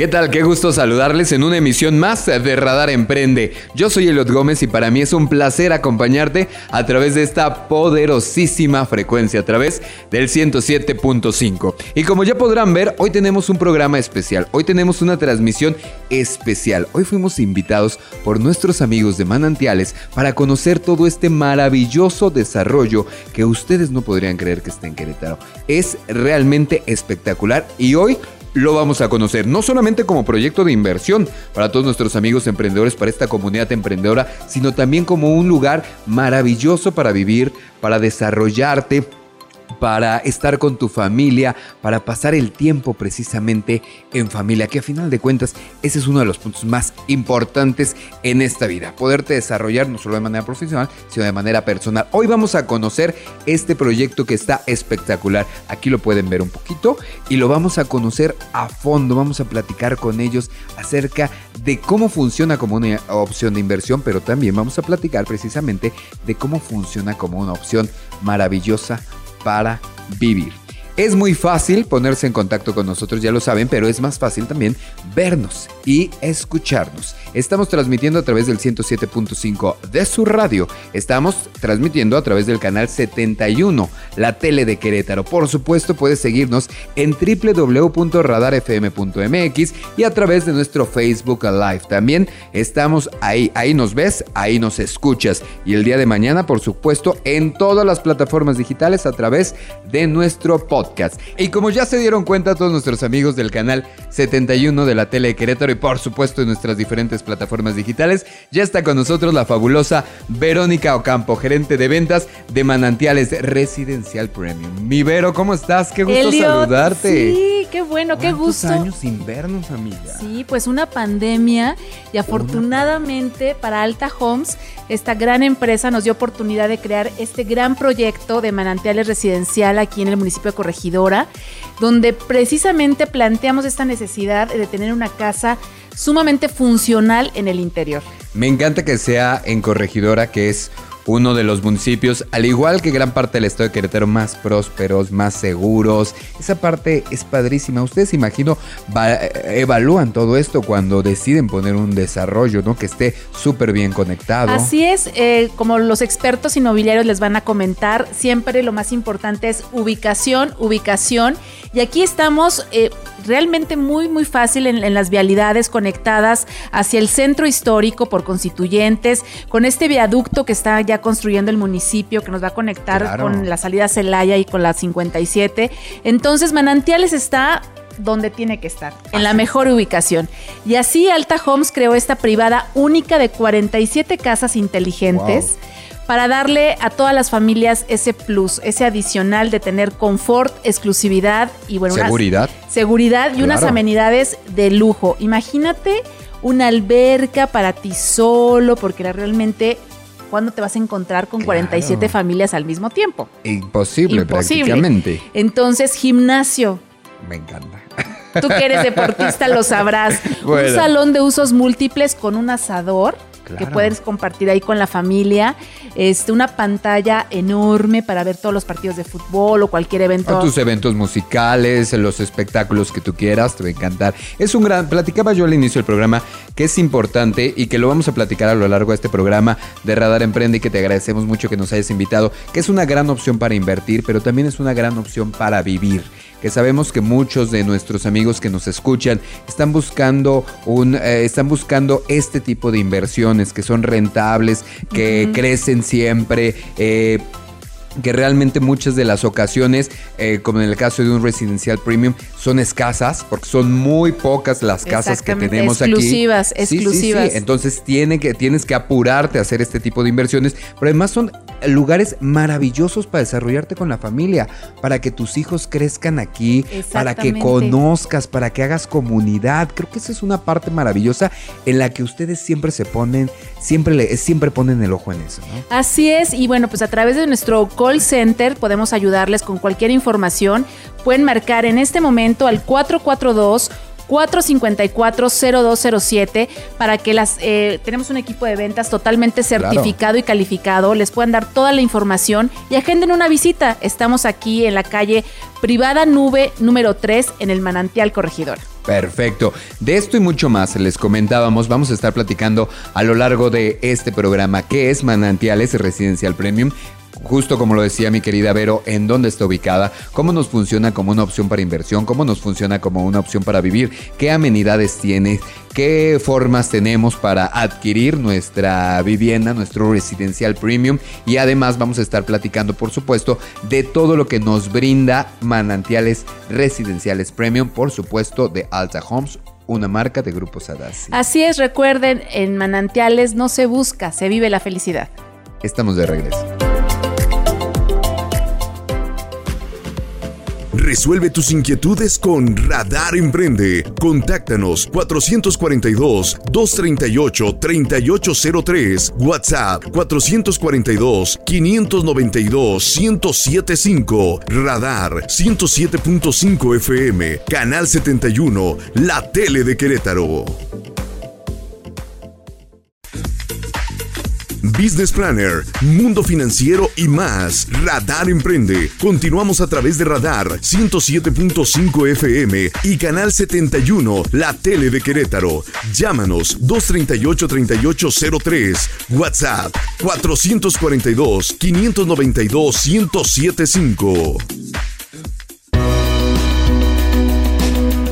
¿Qué tal? Qué gusto saludarles en una emisión más de Radar Emprende. Yo soy Eliot Gómez y para mí es un placer acompañarte a través de esta poderosísima frecuencia, a través del 107.5. Y como ya podrán ver, hoy tenemos un programa especial, hoy tenemos una transmisión especial. Hoy fuimos invitados por nuestros amigos de Manantiales para conocer todo este maravilloso desarrollo que ustedes no podrían creer que esté en Querétaro. Es realmente espectacular y hoy lo vamos a conocer, no solamente como proyecto de inversión para todos nuestros amigos emprendedores, para esta comunidad emprendedora, sino también como un lugar maravilloso para vivir, para desarrollarte para estar con tu familia, para pasar el tiempo precisamente en familia, que a final de cuentas ese es uno de los puntos más importantes en esta vida, poderte desarrollar no solo de manera profesional, sino de manera personal. Hoy vamos a conocer este proyecto que está espectacular, aquí lo pueden ver un poquito y lo vamos a conocer a fondo, vamos a platicar con ellos acerca de cómo funciona como una opción de inversión, pero también vamos a platicar precisamente de cómo funciona como una opción maravillosa para vivir. Es muy fácil ponerse en contacto con nosotros, ya lo saben, pero es más fácil también vernos y escucharnos. Estamos transmitiendo a través del 107.5 de su radio. Estamos transmitiendo a través del canal 71, la tele de Querétaro. Por supuesto, puedes seguirnos en www.radarfm.mx y a través de nuestro Facebook Live. También estamos ahí, ahí nos ves, ahí nos escuchas. Y el día de mañana, por supuesto, en todas las plataformas digitales a través de nuestro podcast. Y como ya se dieron cuenta todos nuestros amigos del canal 71 de la tele de Querétaro y por supuesto en nuestras diferentes plataformas digitales. Ya está con nosotros la fabulosa Verónica Ocampo, gerente de ventas de Manantiales Residencial Premium. Mi Vero, ¿cómo estás? Qué gusto saludarte. Sí, qué bueno, qué gusto. años sin vernos, amiga? Sí, pues una pandemia y afortunadamente para Alta Homes, esta gran empresa nos dio oportunidad de crear este gran proyecto de Manantiales Residencial aquí en el municipio de Corregidora, donde precisamente planteamos esta necesidad de tener una casa sumamente funcional en el interior. Me encanta que sea en Corregidora, que es uno de los municipios, al igual que gran parte del estado de Querétaro, más prósperos, más seguros. Esa parte es padrísima. Ustedes, imagino, evalúan todo esto cuando deciden poner un desarrollo, ¿no? Que esté súper bien conectado. Así es, eh, como los expertos inmobiliarios les van a comentar, siempre lo más importante es ubicación, ubicación. Y aquí estamos eh, realmente muy, muy fácil en, las vialidades conectadas hacia el centro histórico por constituyentes, con este viaducto que está ya construyendo el municipio, que nos va a conectar con la salida Celaya y con la 57. Entonces, Manantiales está donde tiene que estar, en la mejor ubicación. Y así Alta Homes creó esta privada única de 47 casas inteligentes para darle a todas las familias ese plus, ese adicional de tener confort, exclusividad y bueno, seguridad. seguridad y unas amenidades de lujo. Imagínate una alberca para ti solo, porque realmente ¿cuándo te vas a encontrar con 47 familias al mismo tiempo? Imposible, prácticamente. Entonces, gimnasio. Me encanta. Tú que eres deportista lo sabrás. Un salón de usos múltiples con un asador que puedes compartir ahí con la familia. Este, una pantalla enorme para ver todos los partidos de fútbol o cualquier evento. tus eventos musicales, los espectáculos que tú quieras, te va a encantar. Es un gran, platicaba yo al inicio del programa que es importante y que lo vamos a platicar a lo largo de este programa de Radar Emprende y que te agradecemos mucho que nos hayas invitado, que es una gran opción para invertir, pero también es una gran opción para vivir que sabemos que muchos de nuestros amigos que nos escuchan están buscando un eh, están buscando este tipo de inversiones que son rentables, que crecen siempre. Eh, que realmente muchas de las ocasiones, eh, como en el caso de un residencial premium, son escasas, porque son muy pocas las casas que tenemos exclusivas, aquí. Exclusivas, exclusivas. Entonces tiene que, tienes que apurarte a hacer este tipo de inversiones, pero además son lugares maravillosos para desarrollarte con la familia, para que tus hijos crezcan aquí, para que conozcas, para que hagas comunidad. Creo que esa es una parte maravillosa en la que ustedes siempre se ponen, siempre, le, siempre ponen el ojo en eso. Así es, y bueno, pues a través de nuestro call center podemos ayudarles con cualquier información. Pueden marcar en este momento al 442 454-0207 para que las eh, tenemos un equipo de ventas totalmente certificado y calificado, les puedan dar toda la información y agenden una visita. Estamos aquí en la calle Privada Nube número 3 en el Manantial Corregidor. Perfecto. De esto y mucho más les comentábamos, vamos a estar platicando a lo largo de este programa qué es Manantiales Residencial Premium, justo como lo decía mi querida Vero, en dónde está ubicada, cómo nos funciona como una opción para inversión, cómo nos funciona como una opción para vivir, qué amenidades tiene, qué formas tenemos para adquirir nuestra vivienda, nuestro residencial premium y además vamos a estar platicando, por supuesto, de todo lo que nos brinda manantiales residenciales premium, por supuesto, de Alta Homes una marca de Grupo Sadasi. Así es, recuerden, en Manantiales no se busca, se vive la felicidad. Estamos de regreso. Resuelve tus inquietudes con Radar Emprende. Contáctanos 442-238-3803. WhatsApp 442-592-1075. Radar 107.5 FM. Canal 71. La tele de Querétaro. Business Planner, Mundo Financiero y más. Radar Emprende. Continuamos a través de Radar 107.5 FM y Canal 71, la tele de Querétaro. Llámanos 238-3803. WhatsApp 442-592-1075.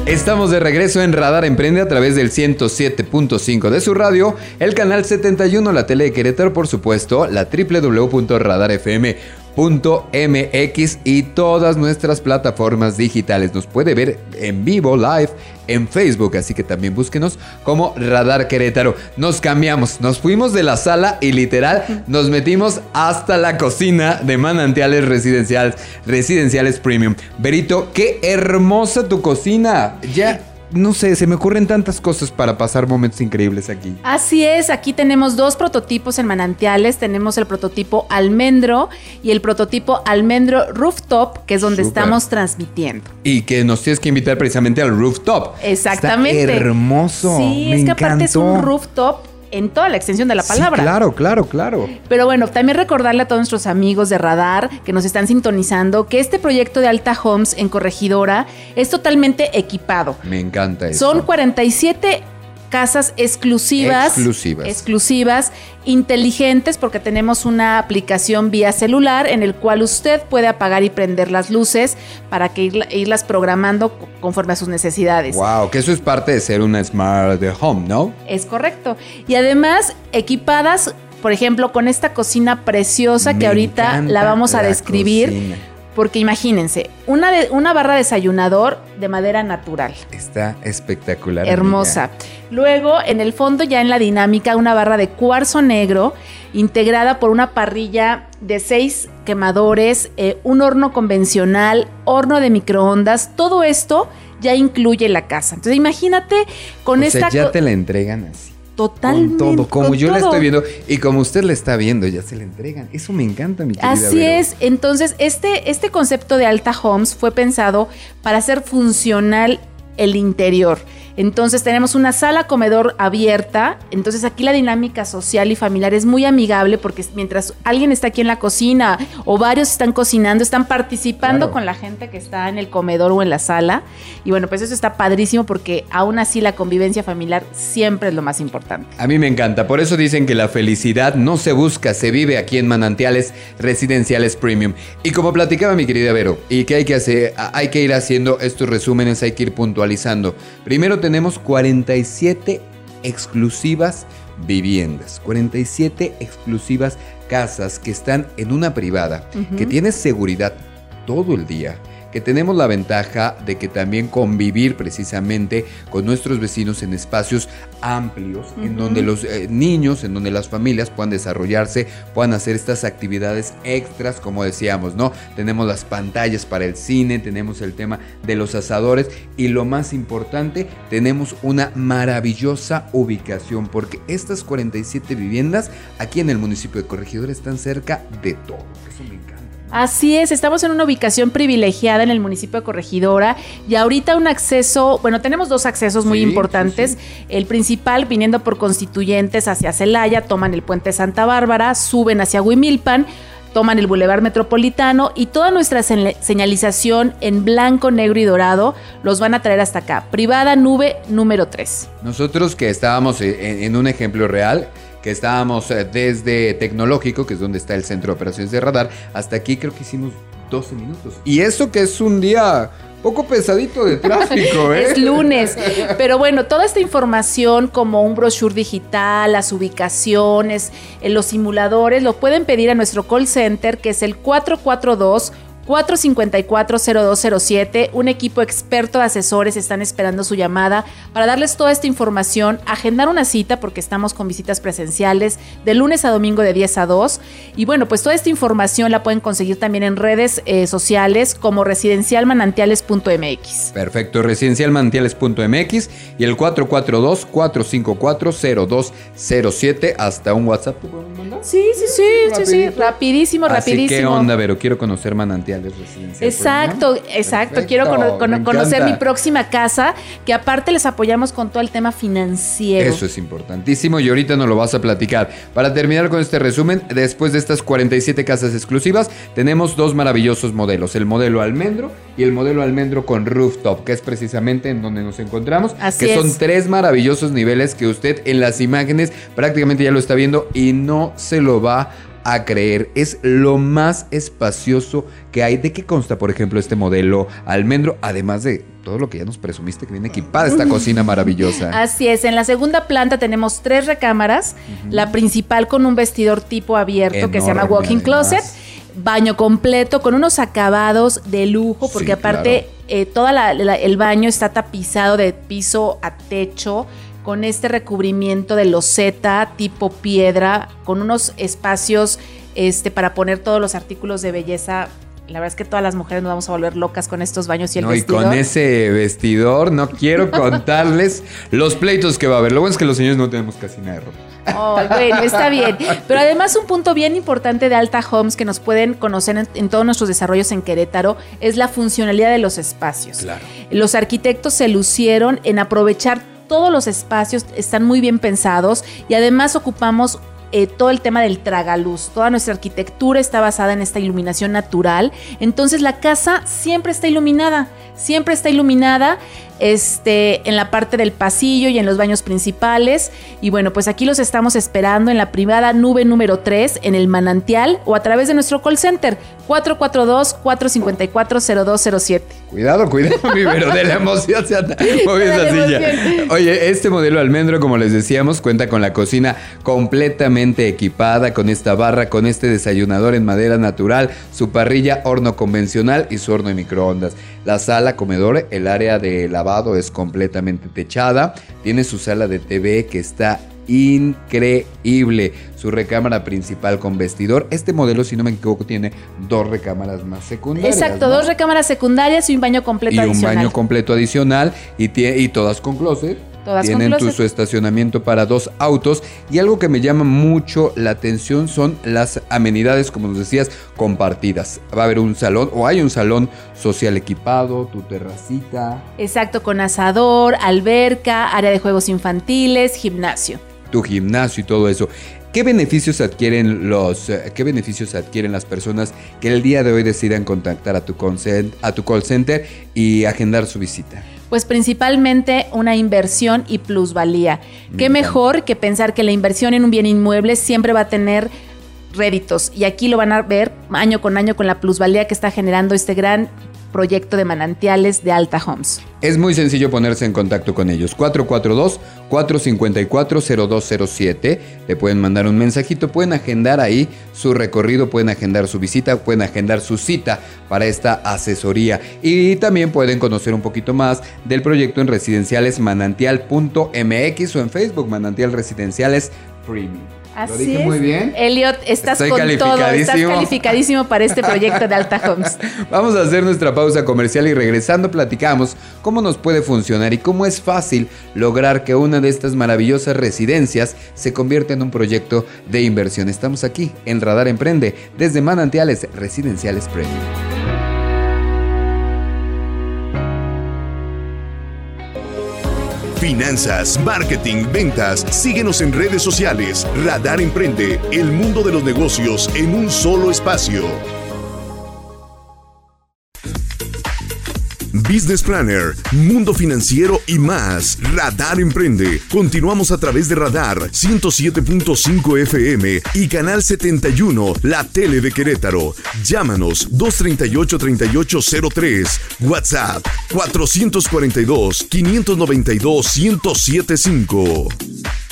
Estamos de regreso en Radar Emprende a través del 107.5 de su radio, el canal 71, la tele de Querétaro, por supuesto, la www.radarfm.com MX y todas nuestras plataformas digitales. Nos puede ver en vivo, live, en Facebook, así que también búsquenos como Radar Querétaro. Nos cambiamos, nos fuimos de la sala y literal nos metimos hasta la cocina de manantiales residenciales, residenciales premium. Berito, qué hermosa tu cocina. Ya no sé, se me ocurren tantas cosas para pasar momentos increíbles aquí. Así es, aquí tenemos dos prototipos en manantiales. Tenemos el prototipo almendro y el prototipo almendro rooftop, que es donde estamos transmitiendo. Y que nos tienes que invitar precisamente al rooftop. Exactamente. Está hermoso. Sí, es que aparte es un rooftop en toda la extensión de la palabra. claro, claro, claro. Pero bueno, también recordarle a todos nuestros amigos de Radar que nos están sintonizando que este proyecto de Alta Homes en Corregidora es totalmente equipado. Me encanta eso. Son 47 casas exclusivas, exclusivas, inteligentes, porque tenemos una aplicación vía celular en el cual usted puede apagar y prender las luces para que irlas programando conforme a sus necesidades. Wow, que eso es parte de ser una smart home, ¿no? Es correcto. Y además equipadas, por ejemplo, con esta cocina preciosa que ahorita la vamos a describir. Porque imagínense, una, de, una barra desayunador de madera natural. Está espectacular. Hermosa. Luego, en el fondo, ya en la dinámica, una barra de cuarzo negro integrada por una parrilla de seis quemadores, eh, un horno convencional, horno de microondas. Todo esto ya incluye la casa. Entonces, imagínate con esta. ya te la entregan así. Totalmente. Con todo, como yo la estoy viendo y como usted la está viendo, ya se la entregan. Eso me encanta, mi querida Así es. Entonces, este, este concepto de Alta Homes fue pensado para hacer funcional el interior. Entonces tenemos una sala comedor abierta, entonces aquí la dinámica social y familiar es muy amigable porque mientras alguien está aquí en la cocina o varios están cocinando, están participando con la gente que está en el comedor o en la sala. Y bueno, pues eso está padrísimo porque aún así la convivencia familiar siempre es lo más importante. A mí me encanta, por eso dicen que la felicidad no se busca, se vive aquí en manantiales residenciales premium. Y como platicaba mi querida Vero, y que hay que hacer, hay que ir haciendo estos resúmenes, hay que ir puntualizando. Primero tenemos 47 exclusivas viviendas, 47 exclusivas casas que están en una privada, que tiene seguridad todo el día, que tenemos la ventaja de que también convivir precisamente con nuestros vecinos en espacios amplios, en donde los eh, niños, en donde las familias puedan desarrollarse, puedan hacer estas actividades extras, como decíamos, ¿no? Tenemos las pantallas para el cine, tenemos el tema de los asadores y lo más importante, tenemos una maravillosa ubicación porque estas 47 viviendas aquí en el municipio de Corregidora están cerca de todo. Eso me encanta. Así es, estamos en una ubicación privilegiada en el municipio de Corregidora y ahorita un acceso, bueno, tenemos dos accesos muy Sí, importantes. sí, El principal viniendo por Constituyentes hacia Celaya, toman el puente Santa Bárbara, suben hacia Huimilpan, toman el Boulevard Metropolitano y toda nuestra señ- señalización en blanco, negro y dorado los van a traer hasta acá. Privada nube número 3. Nosotros que estábamos eh, en, en un ejemplo real, que estábamos eh, desde Tecnológico, que es donde está el centro de operaciones de radar, hasta aquí creo que hicimos 12 minutos. Y eso que es un día poco pesadito de tráfico, ¿eh? Es lunes. Pero bueno, toda esta información como un brochure digital, las ubicaciones, eh, los simuladores, lo pueden pedir a nuestro call center que es el 442 454-0207. Un equipo experto de asesores están esperando su llamada para darles toda esta información, agendar una cita porque estamos con visitas presenciales de lunes a domingo de 10 a 2. Y bueno, pues toda esta información la pueden conseguir también en redes eh, sociales como residencialmanantiales.mx. Perfecto, residencialmanantiales.mx y el 442-454-0207 hasta un WhatsApp. Sí, sí, sí, sí, sí, Rapidito. rapidísimo, Así, rapidísimo. ¿Qué onda, Vero? Quiero conocer manantiales residenciales. Exacto, exacto. Quiero cono- cono- me conocer mi próxima casa, que aparte les apoyamos con todo el tema financiero. Eso es importantísimo y ahorita nos lo vas a platicar. Para terminar con este resumen, después de estas 47 casas exclusivas, tenemos dos maravillosos modelos, el modelo almendro y el modelo almendro con rooftop, que es precisamente en donde nos encontramos, Así que son es. tres maravillosos niveles que usted en las imágenes prácticamente ya lo está viendo y no se lo va a creer. Es lo más espacioso que hay. ¿De qué consta, por ejemplo, este modelo almendro? Además de todo lo que ya nos presumiste que viene equipada esta cocina maravillosa. Así es, en la segunda planta tenemos tres recámaras, la principal con un vestidor tipo abierto que se llama Enorme, walk-in además. closet, baño completo con unos acabados de lujo, porque Sí, aparte claro. eh, todo el baño está tapizado de piso a techo con este recubrimiento de loseta tipo piedra, con unos espacios este, para poner todos los artículos de belleza. La verdad es que todas las mujeres nos vamos a volver locas con estos baños y el no, y vestidor. con ese vestidor no quiero contarles los pleitos que va a haber. Lo bueno es que los señores no tenemos casi nada de ropa. Ay, bueno, está bien. Pero además un punto bien importante de Alta Homes que nos pueden conocer en, en todos nuestros desarrollos en Querétaro es la funcionalidad de los espacios. Claro. Los arquitectos se lucieron en aprovechar todos los espacios, están muy bien pensados y además ocupamos eh, todo el tema del tragaluz. Toda nuestra arquitectura está basada en esta iluminación natural. Entonces la casa siempre está iluminada, siempre está iluminada este, en la parte del pasillo y en los baños principales. Y bueno, pues aquí los estamos esperando en la privada nube número 3, en el manantial o a través de nuestro call center 442-454-0207. Cuidado, cuidado, mi Vero, de la emoción se anda moviendo la emoción. Oye, este modelo almendro, como les decíamos, cuenta con la cocina completamente equipada, con esta barra, con este desayunador en madera natural, su parrilla, horno convencional y su horno de microondas. La sala, comedor, el área de lavado es completamente techada, tiene su sala de TV que está increíble. Su recámara principal con vestidor. Este modelo, si no me equivoco, tiene dos recámaras más secundarias. Exacto, ¿no? dos recámaras secundarias y un baño completo y un adicional. baño completo adicional y, y todas con closet. Todas Tienen tu- su estacionamiento para dos autos y algo que me llama mucho la atención son las amenidades, como nos decías, compartidas. Va a haber un salón o hay un salón social equipado, tu terracita, Exacto, con asador, alberca, área de juegos infantiles, gimnasio. tu gimnasio y todo eso. ¿Qué beneficios adquieren los eh, qué beneficios adquieren las personas que el día de hoy decidan contactar a tu consent- a tu call center y agendar su visita? Pues principalmente una inversión y plusvalía. Qué mejor que pensar que la inversión en un bien inmueble siempre va a tener réditos. Y aquí lo van a ver año con año con la plusvalía que está generando este gran proyecto de manantiales de Alta Homes. Es muy sencillo ponerse en contacto con ellos. 442-454-0207. Le pueden mandar un mensajito, pueden agendar ahí su recorrido, pueden agendar su visita, pueden agendar su cita para esta asesoría. Y también pueden conocer un poquito más del proyecto en residenciales manantial.mx o en Facebook Manantial Residenciales Premium. Así ¿Lo dije muy bien? Elliot, estás con todo, estás calificadísimo para este proyecto de Alta Homes. Vamos a hacer nuestra pausa comercial y regresando platicamos cómo nos puede funcionar y cómo es fácil lograr que una de estas maravillosas residencias se convierta en un proyecto de inversión. Estamos aquí en Radar Emprende desde Manantiales Residenciales Premium. Finanzas, marketing, ventas. Síguenos en redes sociales. Radar Emprende, el mundo de los negocios en un solo espacio. Business Planner, Mundo Financiero y más. Radar Emprende. Continuamos a través de Radar 107.5 FM y Canal 71, la tele de Querétaro. Llámanos 238-3803. WhatsApp 442-592-1075.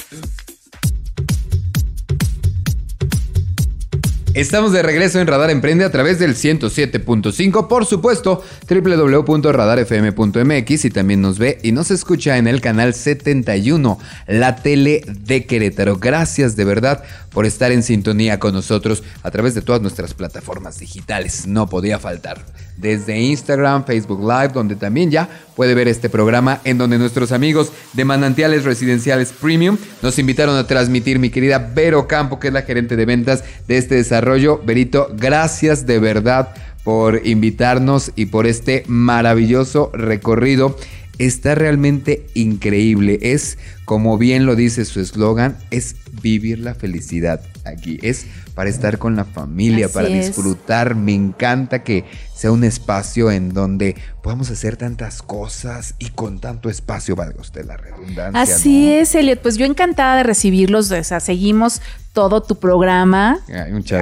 Estamos de regreso en Radar Emprende a través del 107.5, por supuesto, www.radarfm.mx y también nos ve y nos escucha en el canal 71, la tele de Querétaro. Gracias de verdad por estar en sintonía con nosotros a través de todas nuestras plataformas digitales. No podía faltar. Desde Instagram, Facebook Live, donde también ya puede ver este programa en donde nuestros amigos de Manantiales Residenciales Premium nos invitaron a transmitir mi querida Vero Campo, que es la gerente de ventas de este desarrollo rollo, Berito, gracias de verdad por invitarnos y por este maravilloso recorrido. Está realmente increíble. Es, como bien lo dice su eslogan, es vivir la felicidad aquí. Es para estar con la familia, para disfrutar. Me encanta que sea un espacio en donde podamos hacer tantas cosas y con tanto espacio, valga usted la redundancia. Así es, Elliot. Pues yo encantada de recibirlos. O sea, seguimos todo tu programa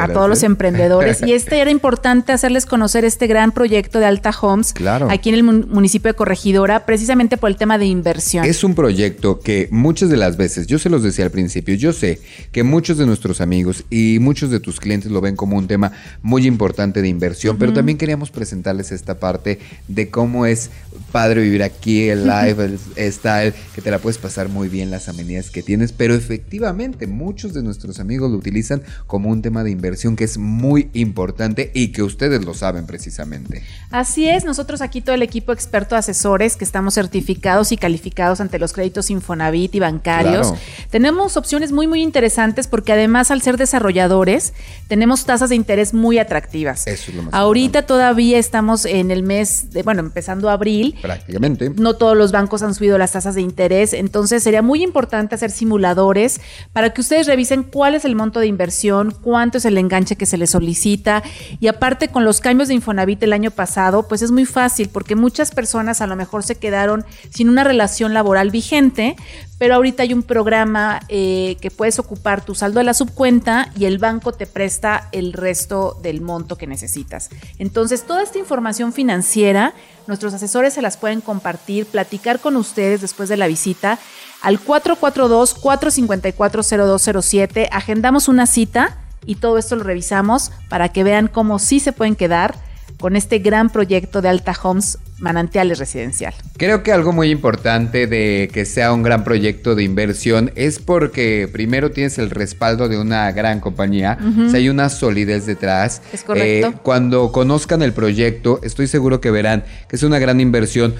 a todos los emprendedores. y este era importante hacerles conocer este gran proyecto de Alta Homes claro. aquí en el municipio de Corregidora, precisamente por el tema de inversión. Es un proyecto que muchas de las veces, yo se los decía al principio, yo sé que muchos de nuestros amigos y muchos de tus clientes lo ven como un tema muy importante de inversión, pero también queríamos presentarles esta parte de cómo es padre vivir aquí, el live, el style, que te la puedes pasar muy bien, las amenidades que tienes, pero efectivamente muchos de nuestros amigos lo utilizan como un tema de inversión que es muy importante y que ustedes lo saben precisamente. Así es, nosotros aquí todo el equipo experto asesores que estamos certificados y calificados ante los créditos Infonavit y bancarios, tenemos opciones muy muy interesantes porque además al ser desarrolladores tenemos tasas de interés muy atractivas. Eso es lo más Ahorita todavía estamos en el mes de, bueno, empezando abril. Prácticamente. No todos los bancos han subido las tasas de interés, entonces sería muy importante hacer simuladores para que ustedes revisen cuál es el monto de inversión, cuánto es el enganche que se le solicita. Y aparte con los cambios de Infonavit el año pasado, pues es muy fácil porque muchas personas a lo mejor se quedaron sin una relación laboral vigente, pero ahorita hay un programa eh, que puedes ocupar tu saldo de la subcuenta y el banco te presta el resto del monto que necesitas. Entonces, toda esta información financiera, nuestros asesores se las pueden compartir, platicar con ustedes después de la visita al 442-454-0207. Agendamos una cita y todo esto lo revisamos para que vean cómo sí se pueden quedar con este gran proyecto de Alta Homes Manantiales Residencial. Creo que algo muy importante de que sea un gran proyecto de inversión es porque primero tienes el respaldo de una gran compañía, hay una solidez detrás. Es correcto. Eh, cuando conozcan el proyecto, estoy seguro que verán que es una gran inversión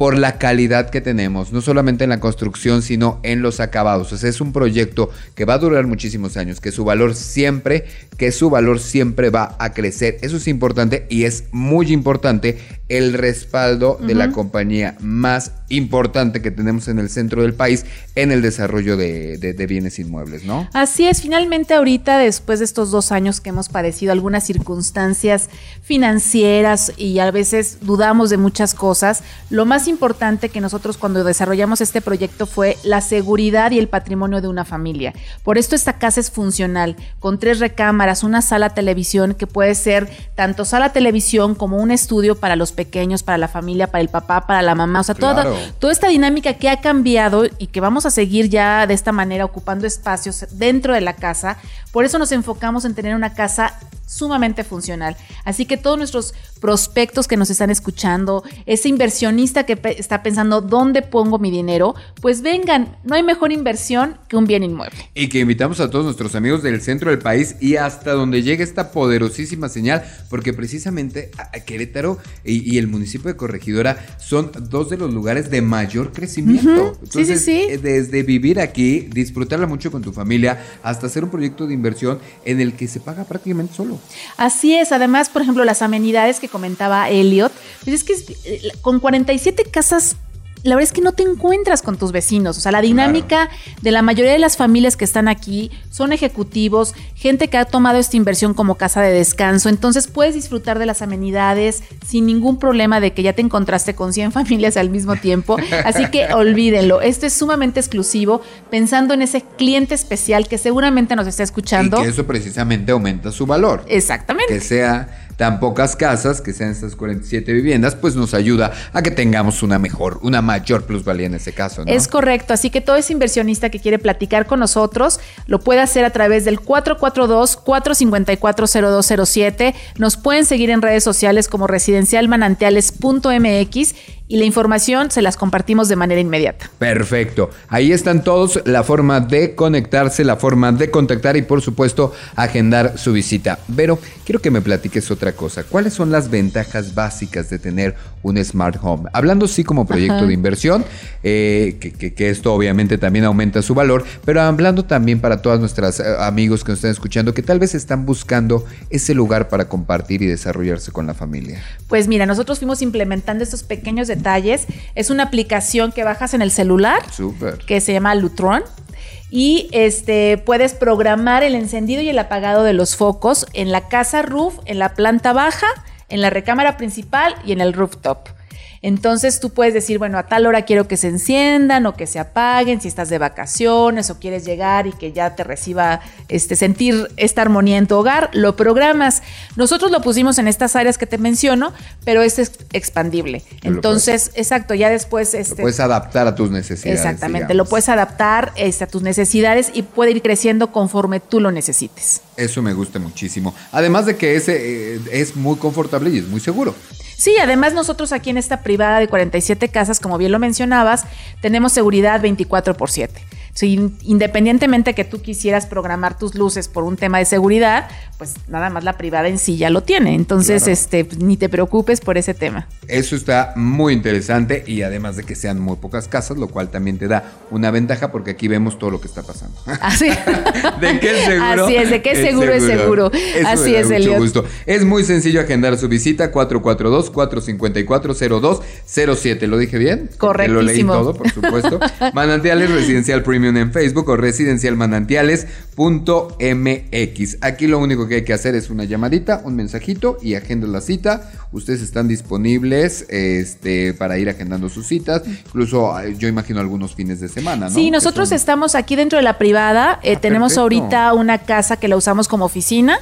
por la calidad que tenemos, no solamente en la construcción, sino en los acabados. O sea, es un proyecto que va a durar muchísimos años, que su valor siempre, que su valor siempre va a crecer. Eso es importante y es muy importante el respaldo de la compañía más importante que tenemos en el centro del país en el desarrollo de, bienes inmuebles, ¿no? Así es, finalmente ahorita, después de estos dos años que hemos padecido algunas circunstancias financieras y a veces dudamos de muchas cosas, lo más importante que nosotros cuando desarrollamos este proyecto fue la seguridad y el patrimonio de una familia. Por esto esta casa es funcional, con tres recámaras, una sala televisión que puede ser tanto sala televisión como un estudio para los pequeños, para la familia, para el papá, para la mamá. O sea, toda, toda esta dinámica que ha cambiado y que vamos a seguir ya de esta manera ocupando espacios dentro de la casa. Por eso nos enfocamos en tener una casa sumamente funcional. Así que todos nuestros prospectos que nos están escuchando, ese inversionista que pe- está pensando dónde pongo mi dinero, pues vengan, no hay mejor inversión que un bien inmueble. Y que invitamos a todos nuestros amigos del centro del país y hasta donde llegue esta poderosísima señal, porque precisamente a- Querétaro y, y el municipio de Corregidora son dos de los lugares de mayor crecimiento. Ujú. Sí, sí, sí. eh, Desde vivir aquí, disfrutarla mucho con tu familia, hasta hacer un proyecto de inversión en el que se paga prácticamente solo. Así es, además, por ejemplo, las amenidades que comentaba Elliot, pues es que es- eh, con 47 casas, la verdad es que no te encuentras con tus vecinos. O sea, la dinámica de la mayoría de las familias que están aquí son ejecutivos, gente que ha tomado esta inversión como casa de descanso. Entonces puedes disfrutar de las amenidades sin ningún problema de que ya te encontraste con 100 familias al mismo tiempo. Así que olvídenlo. Esto es sumamente exclusivo, pensando en ese cliente especial que seguramente nos está escuchando. Y que eso precisamente aumenta su valor. Exactamente. que sea tan pocas casas, que sean estas 47 viviendas, pues nos ayuda a que tengamos una mejor, una mayor plusvalía en ese caso. Es correcto, así que todo ese inversionista que quiere platicar con nosotros lo puede hacer a través del 442-454-0207. Nos pueden seguir en redes sociales como residencialmanantiales.mx y la información se las compartimos de manera inmediata. Perfecto. Ahí están todos, la forma de conectarse, la forma de contactar y por supuesto agendar su visita. Pero quiero que me platiques otra cosa. ¿Cuáles son las ventajas básicas de tener un Smart Home? Hablando sí como proyecto Ajá. de inversión, eh, que, que- que esto obviamente también aumenta su valor, pero hablando también para todas nuestras eh, amigos que nos están escuchando, que tal vez están buscando ese lugar para compartir y desarrollarse con la familia. Pues mira, nosotros fuimos implementando estos pequeños detalles. Es una aplicación que bajas en el celular. Que se llama Lutron. Y este puedes programar el encendido y el apagado de los focos en la casa roof, en la planta baja, en la recámara principal y en el rooftop. Entonces tú puedes decir, bueno, a tal hora quiero que se enciendan o que se apaguen, si estás de vacaciones o quieres llegar y que ya te reciba, este, sentir esta armonía en tu hogar, lo programas. Nosotros lo pusimos en estas áreas que te menciono, pero es ex- expandible. Lo Entonces, exacto, ya después... Lo Este, puedes adaptar a tus necesidades. Exactamente, digamos. lo puedes adaptar este, a tus necesidades y puede ir creciendo conforme tú lo necesites. Eso me gusta muchísimo. Además de que ese eh, es muy confortable y es muy seguro. Sí, además nosotros aquí en esta privada de 47 casas, como bien lo mencionabas, tenemos seguridad 24 por 7. Independientemente que tú quisieras programar tus luces por un tema de seguridad, pues nada más la privada en sí ya lo tiene. Entonces, Claro. este, pues, ni te preocupes por ese tema. Eso está muy interesante y además de que sean muy pocas casas, lo cual también te da una ventaja porque aquí vemos todo lo que está pasando. Así, ¿De qué es seguro? Así es, de qué es seguro es seguro. Eso Así es, mucho gusto. Es muy sencillo agendar su visita 442-454-0207. ¿Lo dije bien? Porque Lo leí Correctísimo. todo, por supuesto. Manantiales Residencial Premium en Facebook o residencialmanantiales.mx. Aquí lo único que hay que hacer es una llamadita, un mensajito y agenda la cita. Ustedes están disponibles este, para ir agendando sus citas. Incluso yo imagino algunos fines de semana, ¿no? Sí, nosotros son- estamos aquí dentro de la privada. eh, Ah, tenemos perfecto. ahorita una casa que la usamos como oficina.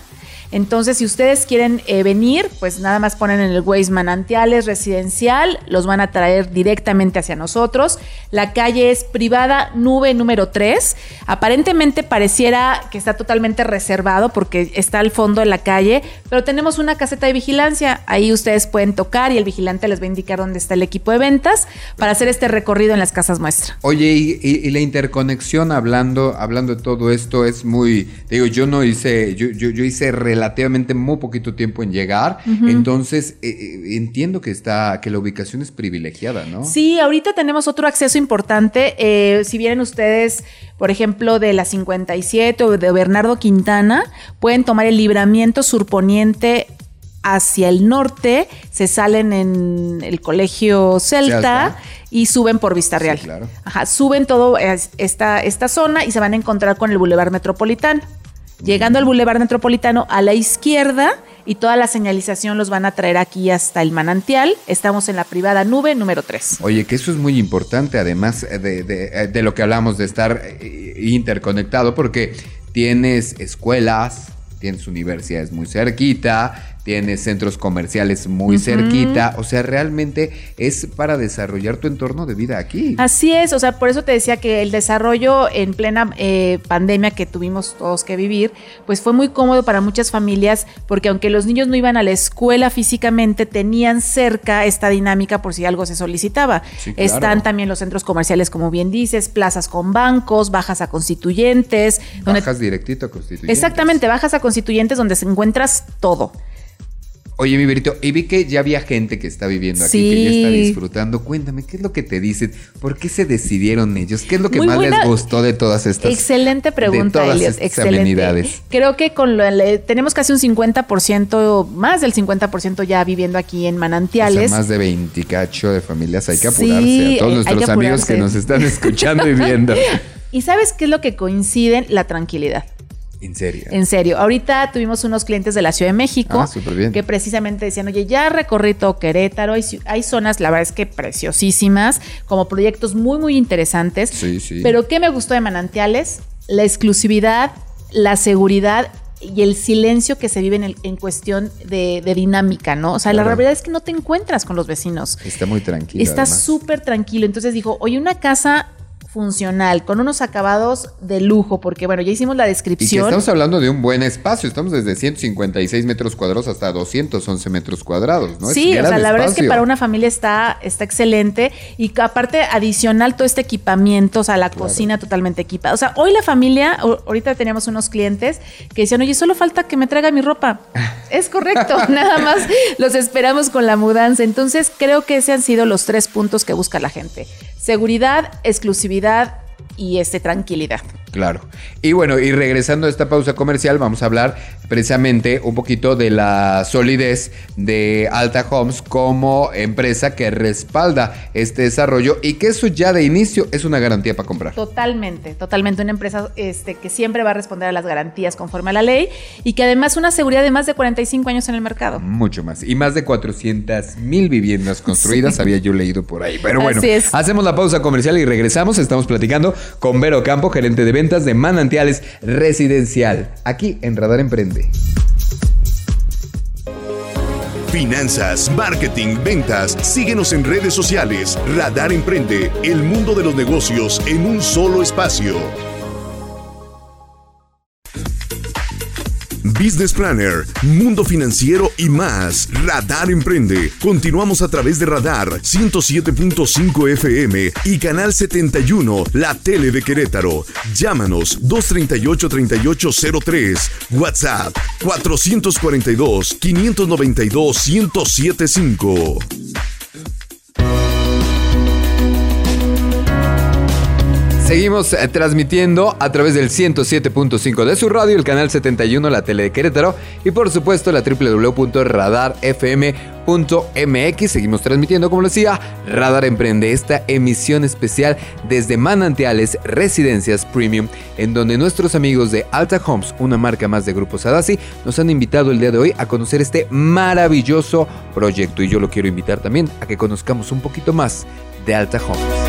Entonces, si ustedes quieren eh, venir, pues nada más ponen en el Waze Manantiales Residencial, los van a traer directamente hacia nosotros. La calle es privada nube número 3. Aparentemente pareciera que está totalmente reservado porque está al fondo de la calle, pero tenemos una caseta de vigilancia. Ahí ustedes pueden tocar y el vigilante les va a indicar dónde está el equipo de ventas para hacer este recorrido en las casas muestra. Oye, y, la interconexión hablando, hablando de todo esto es muy, digo, yo no hice, yo, hice relativamente muy poquito tiempo en llegar, entonces eh, eh, entiendo que está, que la ubicación es privilegiada, ¿no? Sí, ahorita tenemos otro acceso importante. eh, si vienen ustedes, por ejemplo, de la 57 o de Bernardo Quintana, pueden tomar el libramiento surponiente hacia el norte, se salen en el colegio Celta, Celta. y suben por Vista Sí, Real. claro. Ajá, suben todo es- esta, esta zona y se van a encontrar con el Boulevard Metropolitano. Llegando al Boulevard Metropolitano a la izquierda y toda la señalización los van a traer aquí hasta el manantial. Estamos en la privada nube número 3. Oye, que eso es muy importante, además eh, de, eh, de lo que hablamos de estar eh, interconectado, porque tienes escuelas, tienes universidades muy cerquita, tiene centros comerciales muy cerquita, o sea, realmente es para desarrollar tu entorno de vida aquí. Así es, o sea, por eso te decía que el desarrollo en plena eh, pandemia que tuvimos todos que vivir, pues fue muy cómodo para muchas familias, porque aunque los niños no iban a la escuela físicamente, tenían cerca esta dinámica por si algo se solicitaba. Están también los centros comerciales, como bien dices, plazas con bancos, bajas a constituyentes. Bajas directito a constituyentes. Exactamente, bajas a constituyentes donde se encuentras todo. Oye, mi Berito, y vi que ya había gente que está viviendo aquí, que ya está disfrutando. Cuéntame, ¿qué es lo que te dicen? ¿Por qué se decidieron ellos? ¿Qué es lo que más les gustó de todas estas Excelente pregunta, de excelente. Creo que con lo, tenemos casi un 50%, más del 50% ya viviendo aquí en Manantiales. más de 20 cacho de familias, hay que apurarse. a todos nuestros amigos que nos están escuchando y viendo. ¿Y sabes qué es lo que coinciden? La tranquilidad. ¿En serio? En serio. Ahorita tuvimos unos clientes de la Ciudad de México ah, que precisamente decían, oye, ya recorrí todo Querétaro, hay, hay, zonas, la verdad es que preciosísimas, como proyectos muy, muy interesantes. Sí, sí. Pero ¿qué me gustó de Manantiales? La exclusividad, la seguridad y el silencio que se vive en, en cuestión de, dinámica, ¿no? O sea, la realidad es que no te encuentras con los vecinos. Está muy tranquilo. Está súper tranquilo. Entonces dijo, oye, una casa funcional, con unos acabados de lujo, porque bueno, ya hicimos la descripción. Y estamos hablando de un buen espacio, estamos desde 156 metros cuadrados hasta 211 metros cuadrados, ¿no? Sí, o sea, la verdad es que para una familia está, está excelente y aparte adicional todo este equipamiento, o sea, la cocina totalmente equipada. O sea, hoy la familia, ahorita teníamos unos clientes que decían, oye, solo falta que me traiga mi ropa. es correcto, nada más los esperamos con la mudanza. Entonces, creo que ese han sido los tres puntos que busca la gente. Seguridad, exclusividad y este, tranquilidad. Claro. Y bueno, y regresando a esta pausa comercial, vamos a hablar precisamente un poquito de la solidez de Alta Homes como empresa que respalda este desarrollo y que eso ya de inicio es una garantía para comprar. Totalmente, totalmente. Una empresa este, que siempre va a responder a las garantías conforme a la ley y que además una seguridad de más de 45 años en el mercado. Mucho más. Y más de 400 mil viviendas construidas, había yo leído por ahí. Pero bueno, hacemos la pausa comercial y regresamos. Estamos platicando con Vero Campo, gerente de ventas de manantiales residencial, aquí en Radar Emprende. Finanzas, marketing, ventas. Síguenos en redes sociales. Radar Emprende, el mundo de los negocios en un solo espacio. Business Planner, Mundo Financiero y más. Radar Emprende. Continuamos a través de Radar 107.5 FM y Canal 71, la tele de Querétaro. Llámanos 238-3803. WhatsApp 442-592-1075. Seguimos eh, transmitiendo a través del 107.5 de su radio, el canal 71, la tele de Querétaro y por supuesto la www.radarfm.mx. Seguimos transmitiendo, como decía, Radar Emprende, esta emisión especial desde Manantiales Residencias Premium, en donde nuestros amigos de Alta Homes, una marca más de Grupo Sadasi, nos han invitado el día de hoy a conocer este maravilloso proyecto. Y yo lo quiero invitar también a que conozcamos un poquito más de Alta Homes.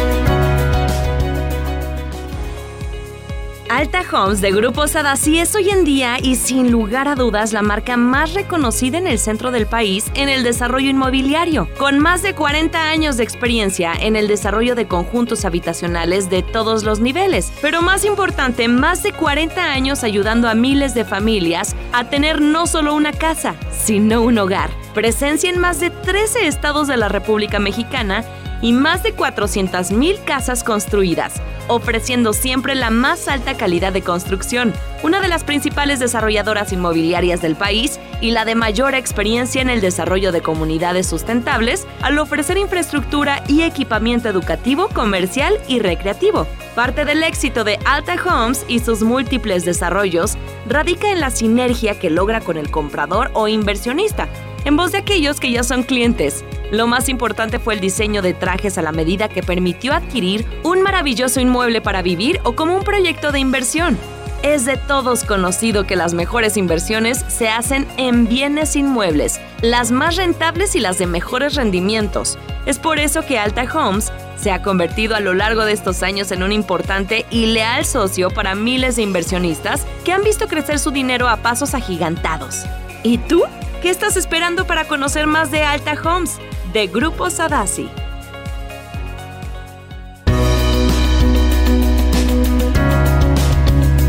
Alta Homes de Grupo Sadasi es hoy en día y sin lugar a dudas la marca más reconocida en el centro del país en el desarrollo inmobiliario, con más de 40 años de experiencia en el desarrollo de conjuntos habitacionales de todos los niveles, pero más importante, más de 40 años ayudando a miles de familias a tener no solo una casa, sino un hogar. Presencia en más de 13 estados de la República Mexicana y más de 400.000 casas construidas, ofreciendo siempre la más alta calidad de construcción, una de las principales desarrolladoras inmobiliarias del país y la de mayor experiencia en el desarrollo de comunidades sustentables al ofrecer infraestructura y equipamiento educativo, comercial y recreativo. Parte del éxito de Alta Homes y sus múltiples desarrollos radica en la sinergia que logra con el comprador o inversionista, en voz de aquellos que ya son clientes. Lo más importante fue el diseño de trajes a la medida que permitió adquirir un maravilloso inmueble para vivir o como un proyecto de inversión. Es de todos conocido que las mejores inversiones se hacen en bienes inmuebles, las más rentables y las de mejores rendimientos. Es por eso que Alta Homes se ha convertido a lo largo de estos años en un importante y leal socio para miles de inversionistas que han visto crecer su dinero a pasos agigantados. ¿Y tú? ¿Qué estás esperando para conocer más de Alta Homes? De Grupo Sadasi.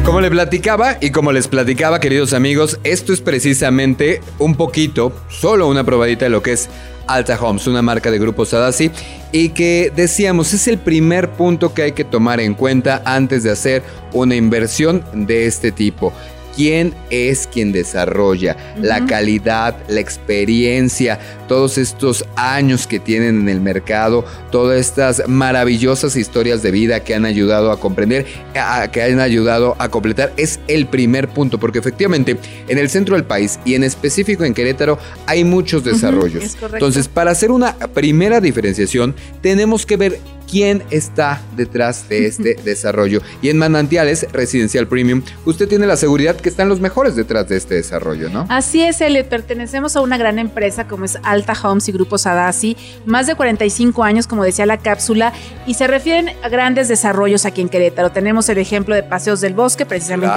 Como le platicaba y como les platicaba, queridos amigos, esto es precisamente un poquito, solo una probadita de lo que es Alta Homes, una marca de Grupo Sadasi, y que decíamos es el primer punto que hay que tomar en cuenta antes de hacer una inversión de este tipo quién es quien desarrolla, la calidad, la experiencia, todos estos años que tienen en el mercado, todas estas maravillosas historias de vida que han ayudado a comprender, que han ayudado a completar, es el primer punto, porque efectivamente en el centro del país y en específico en Querétaro hay muchos desarrollos. Entonces, para hacer una primera diferenciación, tenemos que ver quién está detrás de este desarrollo. Y en Manantiales Residencial Premium, usted tiene la seguridad que están los mejores detrás de este desarrollo, ¿no? Así es, Elliot. Pertenecemos a una gran empresa como es Alta Homes y Grupo Sadasi, más de 45 años, como decía la cápsula, y se refieren a grandes desarrollos aquí en Querétaro. Tenemos el ejemplo de Paseos del Bosque, precisamente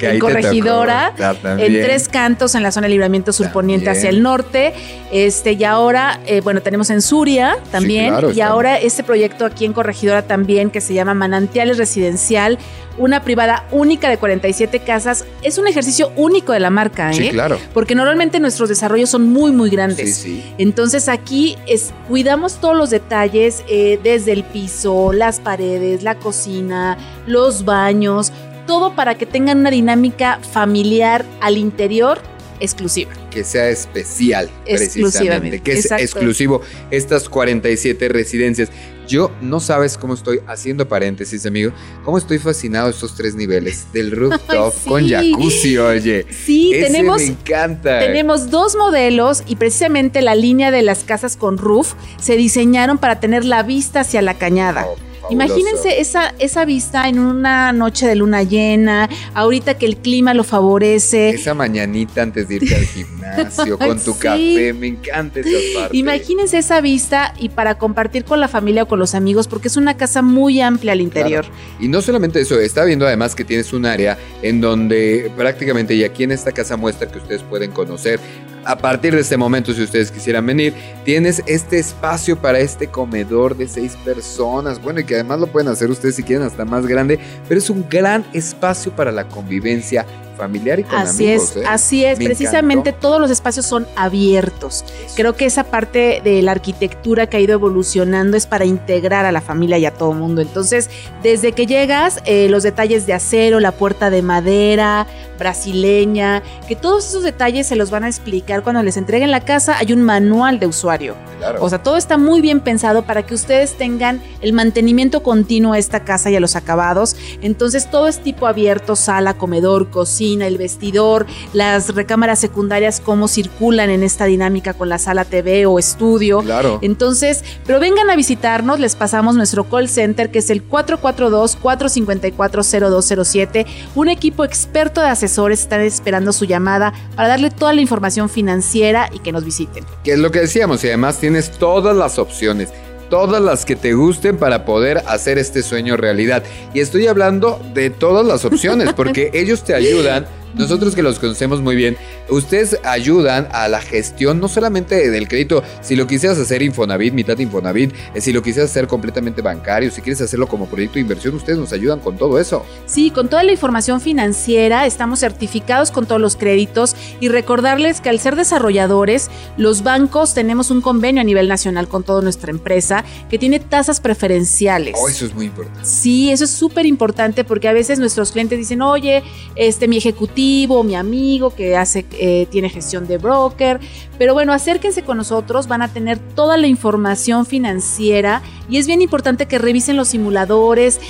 en, Corregidora, en Tres Cantos, en la zona de libramiento surponiente hacia el norte, este, y ahora, eh, bueno, tenemos en Suria también, y ahora este proyecto aquí en Corregidora también, que se llama Manantiales Residencial, una privada única de 47 casas. Es un ejercicio único de la marca, ¿eh? Sí, claro. Porque normalmente nuestros desarrollos son muy, muy grandes. Sí, sí. Entonces aquí es, cuidamos todos los detalles, eh, desde el piso, las paredes, la cocina, los baños, todo para que tengan una dinámica familiar al interior exclusiva. Que sea especial, precisamente. Que es exclusivo. Estas 47 residencias. Yo no sabes cómo estoy haciendo paréntesis, amigo. Cómo estoy fascinado estos tres niveles del rooftop con jacuzzi, oye. Sí, tenemos. Me encanta. Tenemos dos modelos y precisamente la línea de las casas con roof se diseñaron para tener la vista hacia la cañada. Oh, Imagínense esa, esa vista en una noche de luna llena, ahorita que el clima lo favorece. Esa mañanita antes de irte al gimnasio con tu café, me encanta esa parte. Imagínense esa vista y para compartir con la familia o con los amigos, porque es una casa muy amplia al interior. Y no solamente eso, está viendo además que tienes un área en donde prácticamente, y aquí en esta casa muestra que ustedes pueden conocer a partir de este momento, si ustedes quisieran venir, tienes este espacio para este comedor de seis personas. Bueno, y que además lo pueden hacer ustedes si quieren hasta más grande, pero es un gran espacio para la convivencia familiar y con así Es, ¿eh? Así es, precisamente todos los espacios son abiertos. Creo que esa parte de la arquitectura que ha ido evolucionando es para integrar a la familia y a todo el mundo. Entonces, desde que llegas, eh, los detalles de acero, la puerta de madera, brasileña, que todos esos detalles se los van a explicar cuando les entreguen la casa. Hay un manual de usuario. O sea, todo está muy bien pensado para que ustedes tengan el mantenimiento continuo a esta casa y a los acabados. Entonces, todo es tipo abierto, sala, comedor, cocina el vestidor, las recámaras secundarias, cómo circulan en esta dinámica con la sala TV o estudio. Claro. Entonces, pero vengan a visitarnos, les pasamos nuestro call center que es el 442-454-0207. Un equipo experto de asesores están esperando su llamada para darle toda la información financiera y que nos visiten. Que es lo que decíamos y además tienes todas las opciones todas las que te gusten para poder hacer este sueño realidad. Y estoy hablando de todas las opciones, porque ellos te ayudan nosotros que los conocemos muy bien, ustedes ayudan a la gestión no solamente del crédito, si lo quisieras hacer Infonavit, mitad Infonavit, eh, si lo quisieras hacer completamente bancario, si quieres hacerlo como proyecto de inversión, ustedes nos ayudan con todo eso. Sí, con toda la información financiera, estamos certificados con todos los créditos y recordarles que al ser desarrolladores, los bancos tenemos un convenio a nivel nacional con toda nuestra empresa que tiene tasas preferenciales. Oh, eso es muy importante. Sí, eso es súper importante porque a veces nuestros clientes dicen, oye, este, mi ejecutivo mi amigo que hace, eh, tiene gestión de broker. Pero bueno, acérquense con nosotros, van a tener toda la información financiera y es bien importante que revisen los simuladores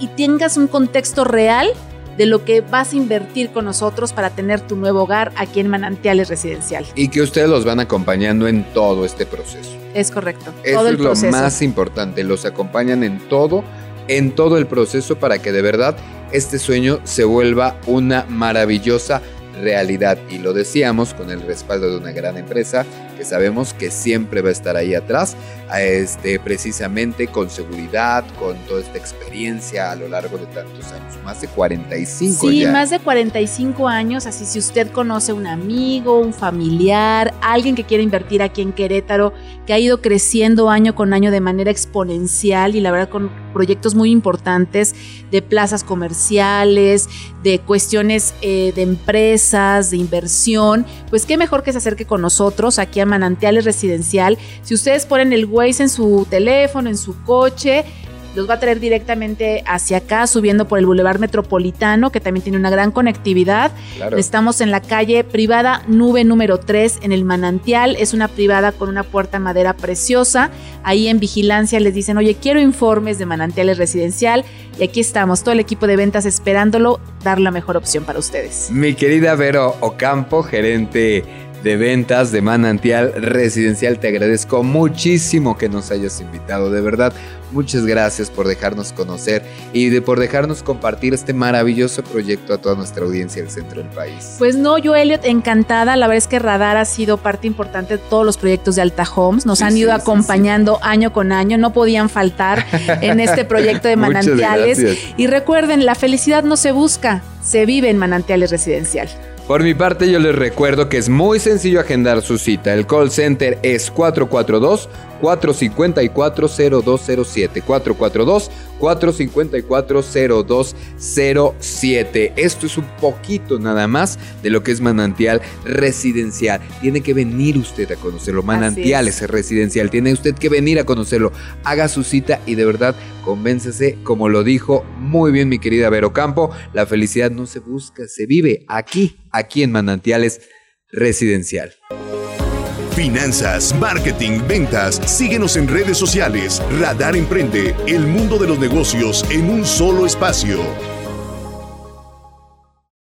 y tengas un contexto real de lo que vas a invertir con nosotros para tener tu nuevo hogar aquí en Manantiales Residencial. Y que ustedes los van acompañando en todo este proceso. Es correcto. Eso es lo más importante, los acompañan en todo, en todo el proceso para que de verdad este sueño se vuelva una maravillosa realidad. Y lo decíamos con el respaldo de una gran empresa que sabemos que siempre va a estar ahí atrás, este, precisamente con seguridad, con toda esta experiencia a lo largo de tantos años, más de 45 Sí, más de 45 años, así si usted conoce un amigo, un familiar, alguien que quiere invertir aquí en Querétaro, que ha ido creciendo año con año de manera exponencial y la verdad con proyectos muy importantes de plazas comerciales, de cuestiones eh, de empresas, de inversión, pues qué mejor que se acerque con nosotros aquí a Manantiales Residencial. Si ustedes ponen el Waze en su teléfono, en su coche, los va a traer directamente hacia acá, subiendo por el Boulevard Metropolitano, que también tiene una gran conectividad. Estamos en la calle privada Nube número 3 en el Manantial. Es una privada con una puerta madera preciosa. Ahí en vigilancia les dicen, oye, quiero informes de Manantiales Residencial. Y aquí estamos, todo el equipo de ventas esperándolo, dar la mejor opción para ustedes. Mi querida Vero Ocampo, gerente de ventas de Manantial Residencial. Te agradezco muchísimo que nos hayas invitado, de verdad. Muchas gracias por dejarnos conocer y de por dejarnos compartir este maravilloso proyecto a toda nuestra audiencia del centro del país. Pues no, yo Elliot, encantada. La verdad es que Radar ha sido parte importante de todos los proyectos de Alta Homes. Nos han ido acompañando año con año. No podían faltar en este proyecto de manantiales. Y recuerden, la felicidad no se busca, se vive en manantiales residencial. Por mi parte, yo les recuerdo que es muy sencillo agendar su cita. El call center es 442 454-0207. 442-454-0207. Esto es un poquito nada más de lo que es manantial residencial. Tiene que venir usted a conocerlo. Manantial es. residencial. Tiene usted que venir a conocerlo. Haga su cita y de verdad convéncese, como lo dijo muy bien mi querida Vero Campo, la felicidad no se busca, se vive aquí, aquí en Manantiales Residencial. Finanzas, marketing, ventas. Síguenos en redes sociales. Radar Emprende, el mundo de los negocios en un solo espacio.